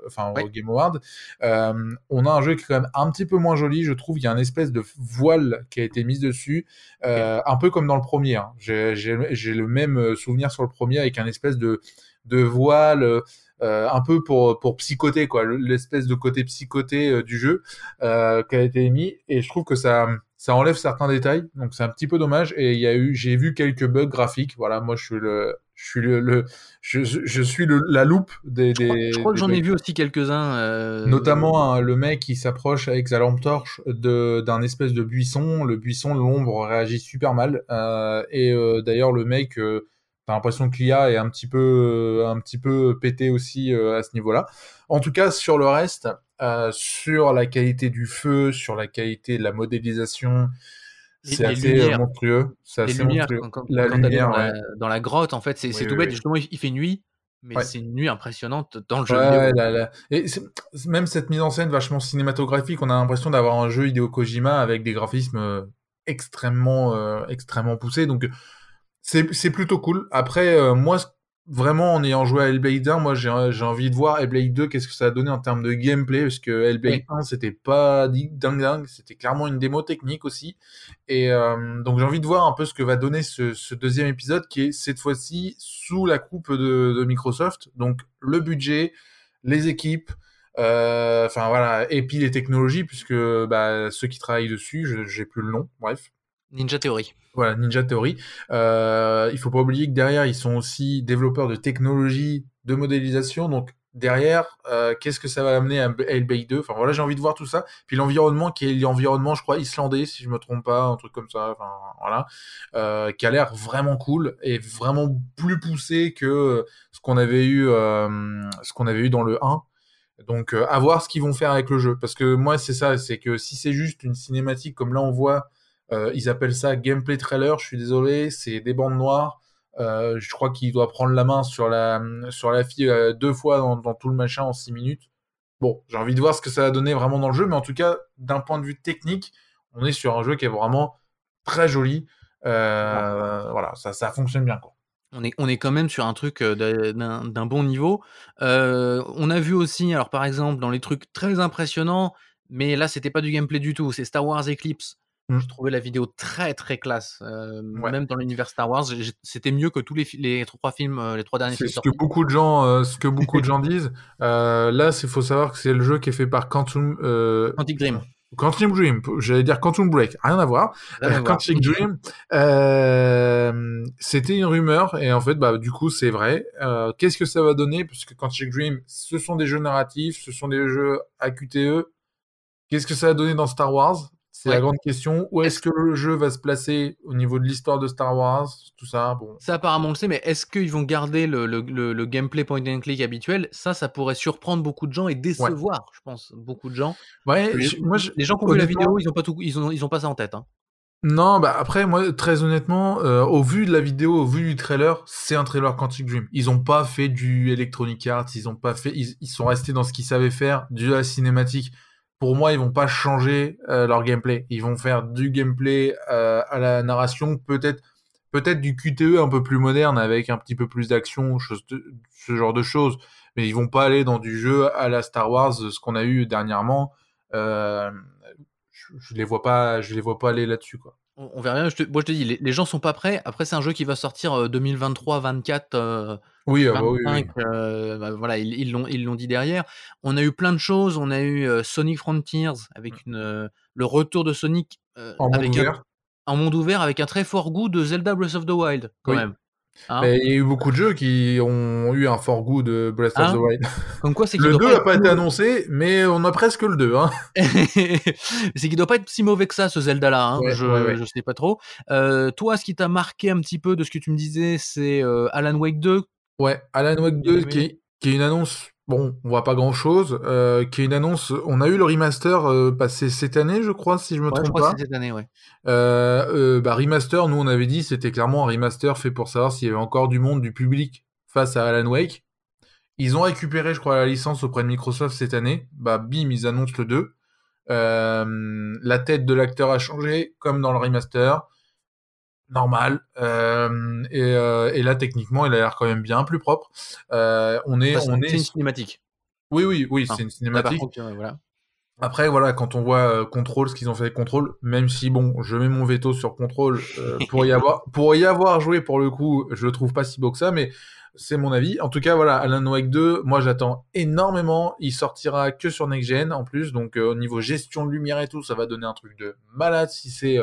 enfin au. Game Award, euh, on a un jeu qui est quand même un petit peu moins joli, je trouve. Il y a une espèce de voile qui a été mise dessus, un peu comme dans le premier. hein. J'ai le même souvenir sur le premier avec un espèce de, de voile. Euh, un peu pour, pour psychoter, quoi, le- l'espèce de côté psychoté euh, du jeu euh, qui a été émis. Et je trouve que ça, ça enlève certains détails, donc c'est un petit peu dommage. Et il y a eu, j'ai vu quelques bugs graphiques. Voilà, moi je suis le, je suis le, le- je, je suis le, la loupe des. Je crois, des je crois que j'en ai vu aussi quelques-uns. euh, Notamment hein, le mec qui s'approche avec sa lampe torche de- d'un espèce de buisson. Le buisson, l'ombre réagit super mal. Euh, et euh, d'ailleurs, le mec, t'as l'impression que l'IA est un petit peu, euh, un petit peu pété aussi euh, à ce niveau-là. En tout cas, sur le reste, euh, sur la qualité du feu, sur la qualité de la modélisation, c'est assez monstrueux. C'est assez lumières, monstrueux. quand, quand, La quand lumière, dans, ouais. la, dans la grotte, en fait, c'est Oui, tout oui, bête. oui. Justement, il fait nuit, mais Ouais. c'est une nuit impressionnante dans le jeu Ouais, vidéo. Et même cette mise en scène vachement cinématographique, on a l'impression d'avoir un jeu Hideo Kojima avec des graphismes extrêmement, euh, extrêmement poussés. Donc c'est c'est plutôt cool. Après, euh, moi, vraiment, en ayant joué à Hellblade 1, moi, j'ai j'ai envie de voir Hellblade 2, qu'est-ce que ça a donné en termes de gameplay, parce que Hellblade Oui. 1, c'était pas di- dingue dingue, c'était clairement une démo technique aussi. Et euh, donc, j'ai envie de voir un peu ce que va donner ce, ce deuxième épisode, qui est cette fois-ci sous la coupe de, de Microsoft. Donc, le budget, les équipes, euh, enfin voilà, et puis les technologies, puisque bah, ceux qui travaillent dessus, je j'ai plus le nom, bref. Ninja Theory. Voilà, Ninja Theory. Euh, il faut pas oublier que derrière, ils sont aussi développeurs de technologie, de modélisation. Donc derrière, euh, qu'est-ce que ça va amener à Hellblade 2 Enfin voilà, j'ai envie de voir tout ça. Puis l'environnement qui est l'environnement, je crois, islandais, si je me trompe pas, un truc comme ça. Enfin voilà, euh, qui a l'air vraiment cool et vraiment plus poussé que ce qu'on avait eu, euh, ce qu'on avait eu dans le 1. Donc à voir ce qu'ils vont faire avec le jeu. Parce que moi, c'est ça, c'est que si c'est juste une cinématique comme là on voit, euh, ils appellent ça gameplay trailer, je suis désolé, c'est des bandes noires. Euh, je crois qu'il doit prendre la main sur la, sur la fille euh, deux fois dans, dans tout le machin en six minutes. Bon, j'ai envie de voir ce que ça va donner vraiment dans le jeu, mais en tout cas, d'un point de vue technique, on est sur un jeu qui est vraiment très joli. Euh, voilà, ça, ça fonctionne bien. Quoi. On est, on est quand même sur un truc d'un bon niveau. On a vu aussi, alors par exemple, dans les trucs très impressionnants, mais là, c'était pas du gameplay du tout, c'est Star Wars Eclipse. Je trouvais la vidéo très très classe. Euh, Ouais. Même dans l'univers Star Wars, c'était mieux que tous les, trois films, euh, les trois derniers C'est films ce que beaucoup de gens, euh, ce que beaucoup de gens disent. Euh, là, il faut savoir que c'est le jeu qui est fait par Quantum, Quantic Dream. Quantum Dream. J'allais dire Quantum Break, rien à voir. Rien à voir. Quantic Dream, c'était une rumeur et en fait, bah, du coup, c'est vrai. Qu'est-ce que ça va donner? Puisque Quantic Dream, ce sont des jeux narratifs, ce sont des jeux AQTE. Qu'est-ce que ça va donner dans Star Wars? C'est la grande question. Où est-ce que le jeu va se placer au niveau de l'histoire de Star Wars Tout ça, bon. Ça, apparemment, on le sait, mais est-ce qu'ils vont garder le, le- le- le gameplay point and click habituel? Ça, ça pourrait surprendre beaucoup de gens et décevoir, je pense, beaucoup de gens. Ouais, Les, je- moi, je- les gens qui ont vu la vidéo, ils ont pas tout, ils ont, ils ont pas ça en tête. hein. Non, bah après, moi, très honnêtement, euh, au vu de la vidéo, au vu du trailer, c'est un trailer Quantic Dream. Ils ont pas fait du Electronic Arts, ils ont pas fait, ils, ils sont restés dans ce qu'ils savaient faire, de la cinématique. Pour moi, ils vont pas changer euh, leur gameplay. Ils vont faire du gameplay euh, à la narration, peut-être, peut-être du QTE un peu plus moderne avec un petit peu plus d'action, ce genre de choses. Mais ils vont pas aller dans du jeu à la Star Wars, ce qu'on a eu dernièrement. Euh, je, les vois pas, je les vois pas aller là-dessus quoi. On, verra bien. Je moi je te dis, les, les, gens sont pas prêts. Après c'est un jeu qui va sortir 2023, 24. Euh, oui, 25, oui, oui. Euh, bah, voilà, ils l'ont ils l'ont dit derrière. On a eu plein de choses. On a eu euh, Sonic Frontiers avec mmh. une euh, le retour de Sonic en avec monde ouvert. Un, en monde ouvert avec un très fort goût de Zelda Breath of the Wild quand même. Hein il y a eu beaucoup de jeux qui ont eu un fort goût de Breath hein? of the Wild. Comme quoi, c'est le 2 n'a pas, été annoncé, mais on a presque le 2. Hein. c'est qu'il doit pas être si mauvais que ça, ce Zelda-là. Hein. Ouais, je, ouais, ouais. je sais pas trop. Euh, toi, ce qui t'a marqué un petit peu de ce que tu me disais, c'est euh, Alan Wake 2. Ouais, Alan Wake 2, qui est, qui est une annonce Bon, on voit pas grand chose. Euh, qui est une annonce. On a eu le remaster euh, passé cette année, je crois, si je me ouais, trompe je crois pas. cette année, ouais. Euh, bah, remaster, nous on avait dit c'était clairement un remaster fait pour savoir s'il y avait encore du monde, du public face à Alan Wake. Ils ont récupéré, je crois, la licence auprès de Microsoft cette année. Bah, bim, ils annoncent le 2. la tête de l'acteur a changé, comme dans le remaster normal euh, et, euh, et, là techniquement il a l'air quand même bien plus propre euh, on est enfin, on est une cinématique oui oui oui c'est une cinématique contre, voilà. après voilà quand on voit Control ce qu'ils ont fait avec Control même si bon je mets mon veto sur Control pour y avoir pour y avoir joué pour le coup je le trouve pas si beau que ça mais c'est mon avis. En tout cas, voilà, Alan Wake 2, moi j'attends énormément. Il sortira que sur Next Gen en plus, donc au niveau gestion de lumière et tout, ça va donner un truc de malade si c'est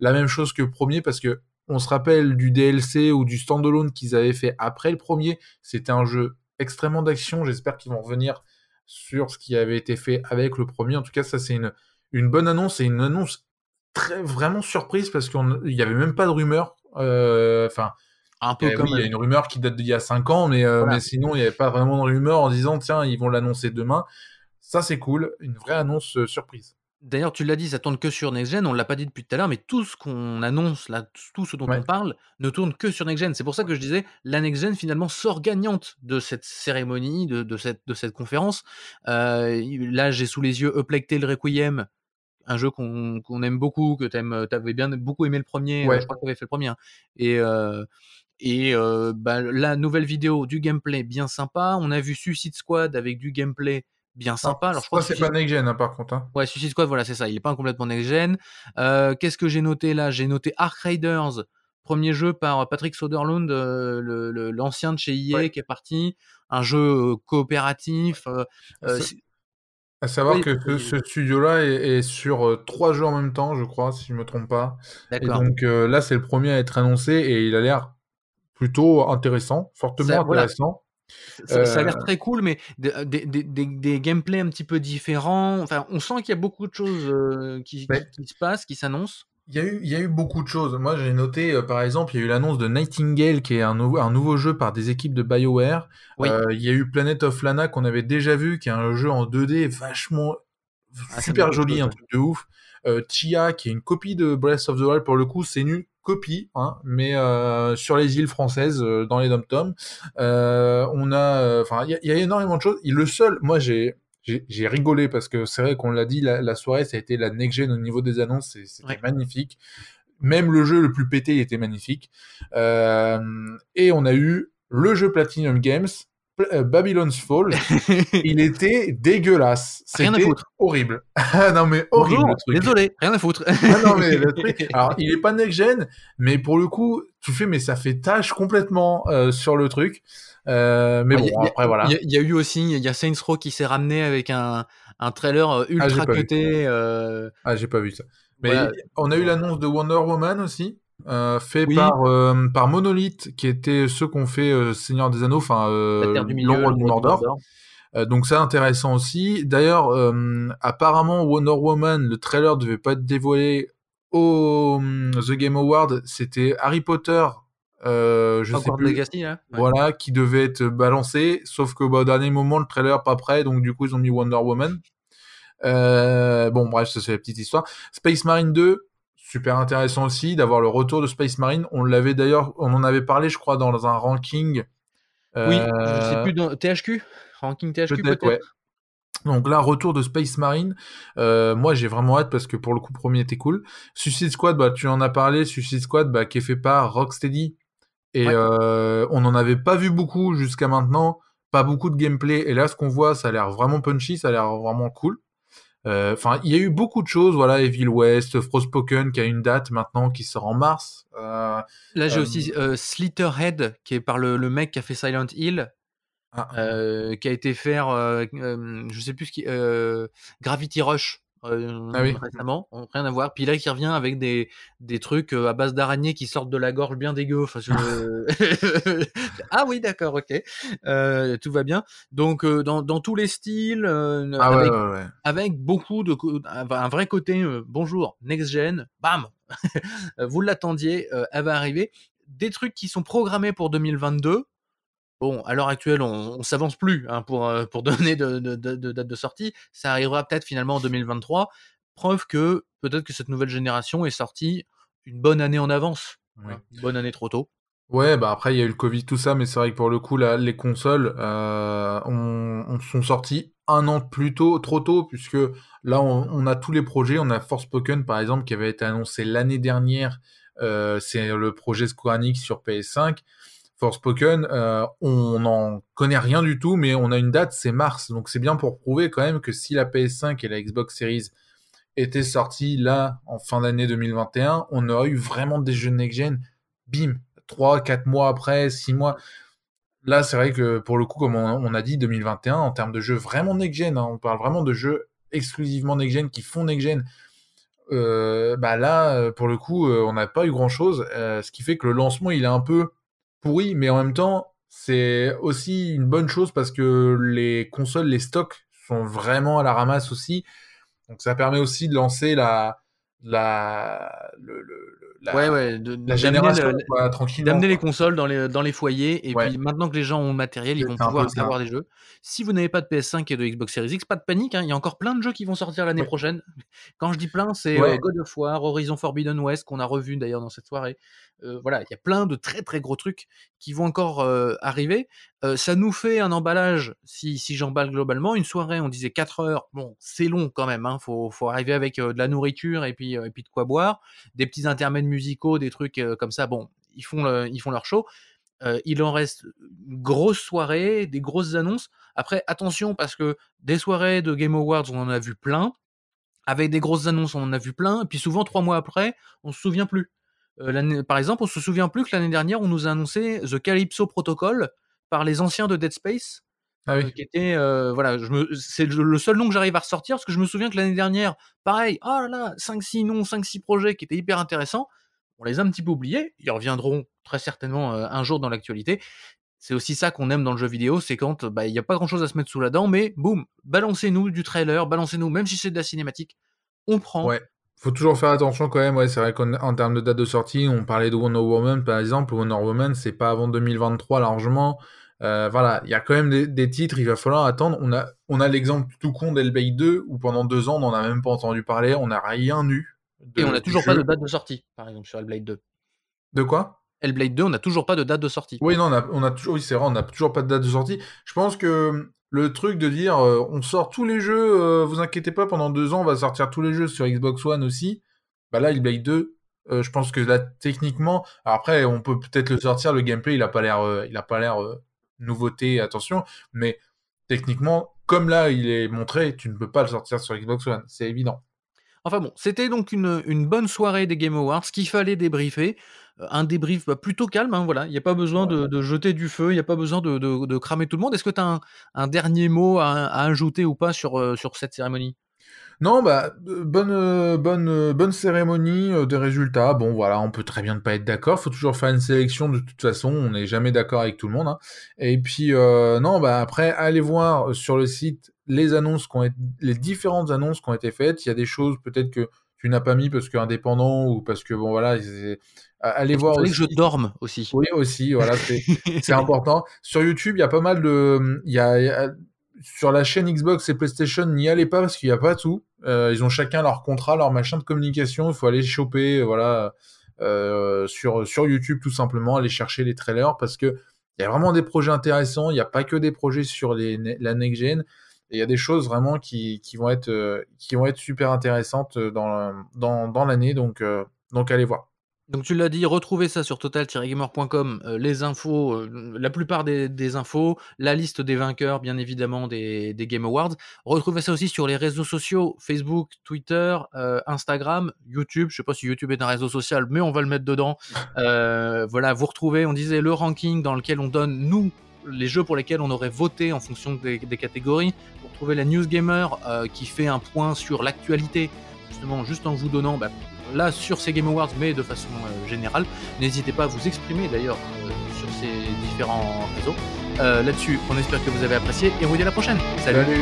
la même chose que le premier, parce que on se rappelle du DLC ou du standalone qu'ils avaient fait après le premier. C'était un jeu extrêmement d'action. J'espère qu'ils vont revenir sur ce qui avait été fait avec le premier. En tout cas, ça c'est une, une bonne annonce et une annonce très vraiment surprise parce qu'il n'y avait même pas de rumeur. Enfin. Euh, un peu eh comme oui, il y a une rumeur qui date d'il y a 5 ans, mais, euh, Voilà. mais sinon, il n'y avait pas vraiment de rumeur en disant, tiens, ils vont l'annoncer demain. Ça, c'est cool. Une vraie annonce euh, surprise. D'ailleurs, tu l'as dit, ça tourne que sur Next Gen. On l'a pas dit depuis tout à l'heure, mais tout ce qu'on annonce là, tout ce dont Ouais. on parle, ne tourne que sur Next Gen. C'est pour ça que je disais, la Next Gen finalement sort gagnante de cette cérémonie, de, de cette, de cette conférence. Euh, là, j'ai sous les yeux Tale Requiem, un jeu qu'on aime beaucoup, que tu avais bien beaucoup aimé le premier. Ouais. euh, je crois que tu avais fait le premier. hein. Et, euh, et euh, bah, la nouvelle vidéo, du gameplay bien sympa. On a vu Suicide Squad avec du gameplay bien sympa. Alors, je crois c'est pas next gen, hein, par contre. hein. Ouais, Suicide Squad, voilà, c'est ça. Il est pas complètement next-gen. Euh, Qu'est-ce que j'ai noté là? J'ai noté Ark Raiders, premier jeu par Patrick Soderlund, euh, l'ancien de chez EA Ouais. qui est parti. Un jeu euh, coopératif. euh, À savoir Oui, que ce, studio-là est, est sur trois jeux en même temps, je crois, si je me trompe pas. Et donc là, c'est le premier à être annoncé et il a l'air plutôt intéressant, fortement Ça- voilà. Ça, ça a euh, l'air très cool, mais des, des, des, des- des gameplays un petit peu différents. Enfin, on sent qu'il y a beaucoup de choses euh, qui, Ouais. qui, qui se passent, qui s'annoncent. Il y, a eu, il y a eu beaucoup de choses. Moi, j'ai noté, euh, par exemple, il y a eu l'annonce de Nightingale, qui est un, nouveau un nouveau jeu par des équipes de BioWare. Oui. Euh, il y a eu Planet of Lana, qu'on avait déjà vu, qui est un jeu en 2D vachement Ah, super joli, un truc de ouf. Euh, Chia, qui est une copie de Breath of the Wild, pour le coup, c'est une copie, hein, mais euh, sur les îles françaises, euh, dans les dom-toms. Euh, on a, enfin, il y, a- il y a énormément de choses. Et le seul, moi, j'ai j'ai rigolé parce que c'est vrai qu'on l'a dit, la, la soirée, ça a été la next-gen au niveau des annonces, c'était Ouais. magnifique. Même le jeu le plus pété il était magnifique. Euh, et on a eu le jeu Platinum Games, Babylon's Fall. il était dégueulasse. C'était horrible. Non mais horrible Bonjour, le truc. désolé, rien à foutre. Ah non mais le truc. Alors il est pas next-gen, mais pour le coup, tu fais mais ça fait tâche complètement euh, sur le truc. Euh, mais Ah, bon a- après voilà. Il y, a- il y a eu aussi, il y a Saints Row qui s'est ramené avec un, un trailer euh, Ah, ultra cuté. euh, Ah j'ai pas vu ça. Mais on a eu l'annonce de Wonder Woman aussi. Euh, fait Oui. par euh, par Monolith qui était ceux qu'on fait euh, Seigneur des Anneaux enfin l'ombre du Mordor donc c'est intéressant aussi. D'ailleurs, apparemment Wonder Woman, le trailer devait pas être dévoilé au hum, The Game Award. C'était Harry Potter, je sais plus. Legacy. Ouais. Voilà, qui devait être balancé, sauf que bah, au dernier moment, le trailer pas prêt, donc du coup ils ont mis Wonder Woman. Bon bref, ça c'est la petite histoire. Space Marine 2, super intéressant aussi d'avoir le retour de Space Marine. On l'avait d'ailleurs, on en avait parlé, je crois, dans un ranking. Oui, je sais plus dans THQ, ranking THQ peut-être. ouais. Donc là, retour de Space Marine. moi, j'ai vraiment hâte parce que pour le coup, premier était cool. Suicide Squad, bah, tu en as parlé. Suicide Squad, bah, qui est fait par Rocksteady. Et on n'en avait pas vu beaucoup jusqu'à maintenant. Pas beaucoup de gameplay. Et là, ce qu'on voit, ça a l'air vraiment punchy, ça a l'air vraiment cool. Enfin, il y a eu beaucoup de choses. Voilà, Evil West, Frostpoken, qui a une date maintenant qui sort en mars. là, j'ai aussi Slitterhead, qui est par le, le, mec qui a fait Silent Hill. Ah. qui a été faire, je sais plus ce qui, Gravity Rush. Ah récemment, rien à voir. Puis là, qui revient avec des, des trucs à base d'araignées qui sortent de la gorge bien dégueu. Enfin, ah oui, d'accord, ok. tout va bien. Donc, dans, dans, tous les styles, ah avec, avec, beaucoup de. un vrai côté, bonjour, next gen, bam Vous l'attendiez, elle va arriver. Des trucs qui sont programmés pour 2022 Bon, à l'heure actuelle, on, ne s'avance plus hein, pour, pour donner de, date de sortie. Ça arrivera peut-être finalement en 2023. Preuve que peut-être que cette nouvelle génération est sortie une bonne année en avance. Hein, une bonne année trop tôt. Ouais, bah après il y a eu le Covid, tout ça, mais c'est vrai que pour le coup, là, les consoles euh, on, sont sorties un an plus tôt, trop tôt, puisque là on, a tous les projets. On a Force Spoken par exemple qui avait été annoncé l'année dernière. c'est le projet Square Enix sur PS5. Forspoken, euh, on n'en connaît rien du tout, mais on a une date, c'est mars. Donc c'est bien pour prouver quand même que si la PS5 et la Xbox Series étaient sorties là en fin d'année 2021, on aurait eu vraiment des jeux next-gen. Bim, 3, 4 mois après, 6 mois. Là, c'est vrai que pour le coup, comme on, a dit, 2021, en termes de jeux vraiment next-gen, hein, on parle vraiment de jeux exclusivement next-gen qui font next-gen. Euh, bah là, pour le coup, euh, on n'a pas eu grand-chose, ce qui fait que le lancement, il est un peu pourri, mais en même temps, c'est aussi une bonne chose parce que les consoles, les stocks sont vraiment à la ramasse aussi. Donc ça permet aussi de lancer la, la, le, ouais, ouais, de, la génération D'amener les consoles dans les, dans les foyers. Et puis maintenant que les gens ont le matériel, ils vont pouvoir avoir des jeux. Si vous n'avez pas de PS5 et de Xbox Series X, pas de panique. Hein, il y a encore plein de jeux qui vont sortir l'année prochaine. Quand je dis plein, c'est euh, God of War, Horizon Forbidden West, qu'on a revu d'ailleurs dans cette soirée. Euh, voilà, il y a plein de très très gros trucs qui vont encore euh, arriver. Ça nous fait un emballage, si, si j'emballe globalement, une soirée, on disait 4 heures. Bon, c'est long quand même. Hein, faut, arriver avec de la nourriture et puis, et puis de quoi boire, des petits intermèdes musicaux, des trucs comme ça. Bon, ils font, leur show. il en reste une grosse soirée, des grosses annonces. Après, attention, parce que des soirées de Game Awards, on en a vu plein. Avec des grosses annonces, on en a vu plein. Et puis souvent, trois mois après, on se souvient plus. par exemple, on se souvient plus que l'année dernière, on nous a annoncé The Calypso Protocol par les anciens de Dead Space. Ah oui. qui était voilà c'est le seul nom que j'arrive à ressortir parce que je me souviens que l'année dernière pareil oh là là 5 6 noms 5 6 projets qui étaient hyper intéressants on les a un petit peu oubliés. Ils reviendront très certainement un jour dans l'actualité. C'est aussi ça qu'on aime dans le jeu vidéo, c'est quand bah, il n'y a pas grand chose à se mettre sous la dent, mais boum, balancez-nous du trailer, balancez-nous, même si c'est de la cinématique, on prend. Ouais. Faut toujours faire attention quand même, ouais, c'est vrai qu'en termes de date de sortie, on parlait de Wonder Woman par exemple, Wonder Woman c'est pas avant 2023 largement, voilà, il y a quand même des, titres, il va falloir attendre. On a, on a l'exemple tout con d'Hellblade 2 où pendant deux ans on n'en a même pas entendu parler, on n'a rien eu et on n'a toujours pas de date de sortie, par exemple, sur Hellblade 2. De quoi? Hellblade 2, on n'a toujours pas de date de sortie. Oui, non, on a, on a toujours, oui, c'est vrai, on n'a toujours pas de date de sortie. Je pense que le truc de dire euh, on sort tous les jeux, euh, vous inquiétez pas, pendant deux ans, on va sortir tous les jeux sur Xbox One aussi. Bah là, Hellblade 2, euh, je pense que là, techniquement, après, on peut peut-être le sortir, le gameplay, il a pas l'air, il a pas l'air nouveauté, attention, mais techniquement, comme là, il est montré, tu ne peux pas le sortir sur Xbox One, c'est évident. Enfin bon, c'était donc une, bonne soirée des Game Awards, qu'il fallait débriefer. Euh, un débrief bah, plutôt calme, hein, voilà. Il n'y a pas besoin de, jeter du feu, il n'y a pas besoin de, cramer tout le monde. Est-ce que tu as un, dernier mot à, ajouter ou pas sur, euh, sur cette cérémonie? Non, bah, euh, bonne, bonne, bonne cérémonie des résultats. Bon, voilà, on peut très bien ne pas être d'accord. Faut toujours faire une sélection de toute façon. On n'est jamais d'accord avec tout le monde. Hein. Et puis, non, bah, après, allez voir sur le site les annonces qui ont les différentes annonces qui ont été faites. Il y a des choses peut-être que tu n'as pas mis parce que indépendant ou parce que bon voilà, allez voir. que je dorme aussi. Oui aussi, voilà, c'est important. Sur YouTube, il y a pas mal de, il y a, sur la chaîne Xbox et PlayStation, n'y allez pas parce qu'il n'y a pas tout. ils ont chacun leur contrat, leur machin de communication. Il faut aller choper, voilà, sur sur YouTube tout simplement, aller chercher les trailers parce que il y a vraiment des projets intéressants. Il n'y a pas que des projets sur les, la next gen. Et il y a des choses vraiment qui, qui, vont, être, qui vont être super intéressantes dans, dans, dans l'année. Donc, donc allez voir. Donc tu l'as dit, retrouvez ça sur total-gamer.com, euh, les infos, euh, la plupart des, infos, la liste des vainqueurs, bien évidemment, des, Game Awards. Retrouvez ça aussi sur les réseaux sociaux, Facebook, Twitter, euh, Instagram, YouTube. Je sais pas si YouTube est un réseau social, mais on va le mettre dedans. voilà, vous retrouvez, on disait, le ranking dans lequel on donne, nous, les jeux pour lesquels on aurait voté en fonction des, des catégories. Vous retrouvez la News Gamer qui fait un point sur l'actualité, justement, juste en vous donnant... Bah, là sur ces Game Awards, mais de façon euh, générale. N'hésitez pas à vous exprimer d'ailleurs euh, sur ces différents réseaux. Euh, là-dessus, on espère que vous avez apprécié et on vous dit à la prochaine. Salut.